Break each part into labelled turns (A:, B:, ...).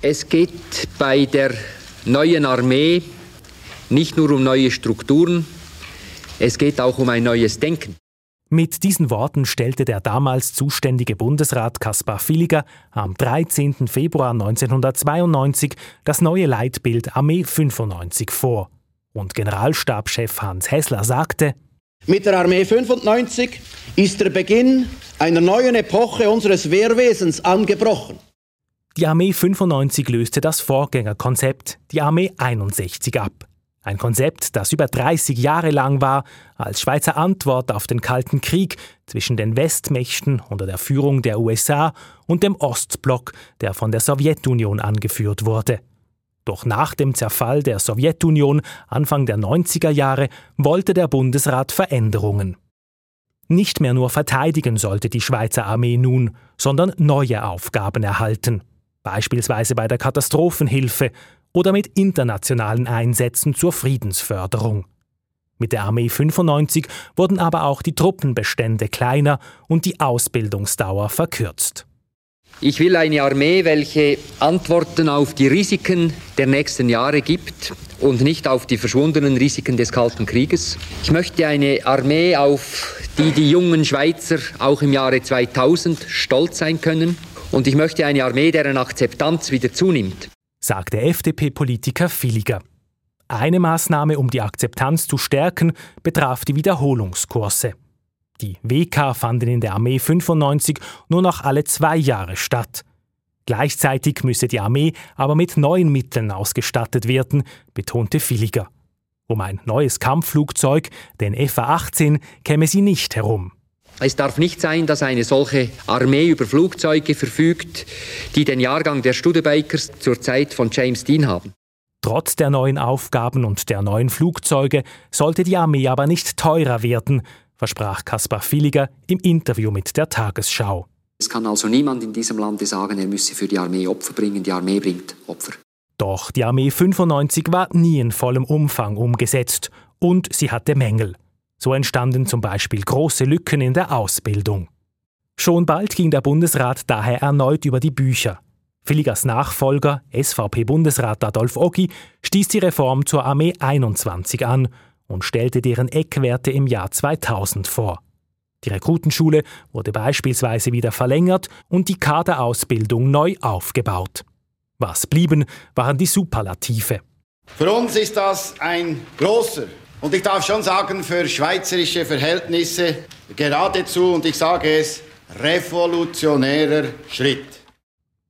A: Es geht bei der neuen Armee nicht nur um neue Strukturen, es geht auch um ein neues Denken.
B: Mit diesen Worten stellte der damals zuständige Bundesrat Kaspar Villiger am 13. Februar 1992 das neue Leitbild Armee 95 vor. Und Generalstabschef Hans Hessler sagte,
C: mit der Armee 95 ist der Beginn einer neuen Epoche unseres Wehrwesens angebrochen.
B: Die Armee 95 löste das Vorgängerkonzept, die Armee 61, ab. Ein Konzept, das über 30 Jahre lang war, als Schweizer Antwort auf den Kalten Krieg zwischen den Westmächten unter der Führung der USA und dem Ostblock, der von der Sowjetunion angeführt wurde. Doch nach dem Zerfall der Sowjetunion Anfang der 90er Jahre wollte der Bundesrat Veränderungen. Nicht mehr nur verteidigen sollte die Schweizer Armee nun, sondern neue Aufgaben erhalten beispielsweise bei der Katastrophenhilfe oder mit internationalen Einsätzen zur Friedensförderung. Mit der Armee 95 wurden aber auch die Truppenbestände kleiner und die Ausbildungsdauer verkürzt.
A: Ich will eine Armee, welche Antworten auf die Risiken der nächsten Jahre gibt und nicht auf die verschwundenen Risiken des Kalten Krieges. Ich möchte eine Armee, auf die die jungen Schweizer auch im Jahre 2000 stolz sein können. Und ich möchte eine Armee, deren Akzeptanz wieder zunimmt,
B: sagt der FDP-Politiker Villiger. Eine Maßnahme, um die Akzeptanz zu stärken, betraf die Wiederholungskurse. Die WK fanden in der Armee 95 nur noch alle zwei Jahre statt. Gleichzeitig müsse die Armee aber mit neuen Mitteln ausgestattet werden, betonte Villiger. Um ein neues Kampfflugzeug, den FA-18, käme sie nicht herum.
A: Es darf nicht sein, dass eine solche Armee über Flugzeuge verfügt, die den Jahrgang der Studebakers zur Zeit von James Dean haben.
B: Trotz der neuen Aufgaben und der neuen Flugzeuge sollte die Armee aber nicht teurer werden, versprach Kaspar Villiger im Interview mit der Tagesschau.
A: Es kann also niemand in diesem Lande sagen, er müsse für die Armee Opfer bringen. Die Armee bringt Opfer.
B: Doch die Armee 95 war nie in vollem Umfang umgesetzt und sie hatte Mängel. So entstanden zum Beispiel große Lücken in der Ausbildung. Schon bald ging der Bundesrat daher erneut über die Bücher. Villigers Nachfolger, SVP-Bundesrat Adolf Oggi, stieß die Reform zur Armee 21 an und stellte deren Eckwerte im Jahr 2000 vor. Die Rekrutenschule wurde beispielsweise wieder verlängert und die Kaderausbildung neu aufgebaut. Was blieben, waren die Superlative.
C: Für uns ist das ein großer und ich darf schon sagen, für schweizerische Verhältnisse geradezu, und ich sage es, revolutionärer Schritt.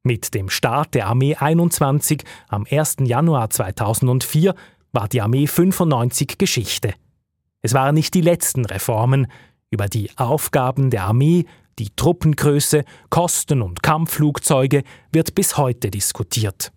B: Mit dem Start der Armee 21 am 1. Januar 2004 war die Armee 95 Geschichte. Es waren nicht die letzten Reformen. Über die Aufgaben der Armee, die Truppengröße, Kosten und Kampfflugzeuge wird bis heute diskutiert.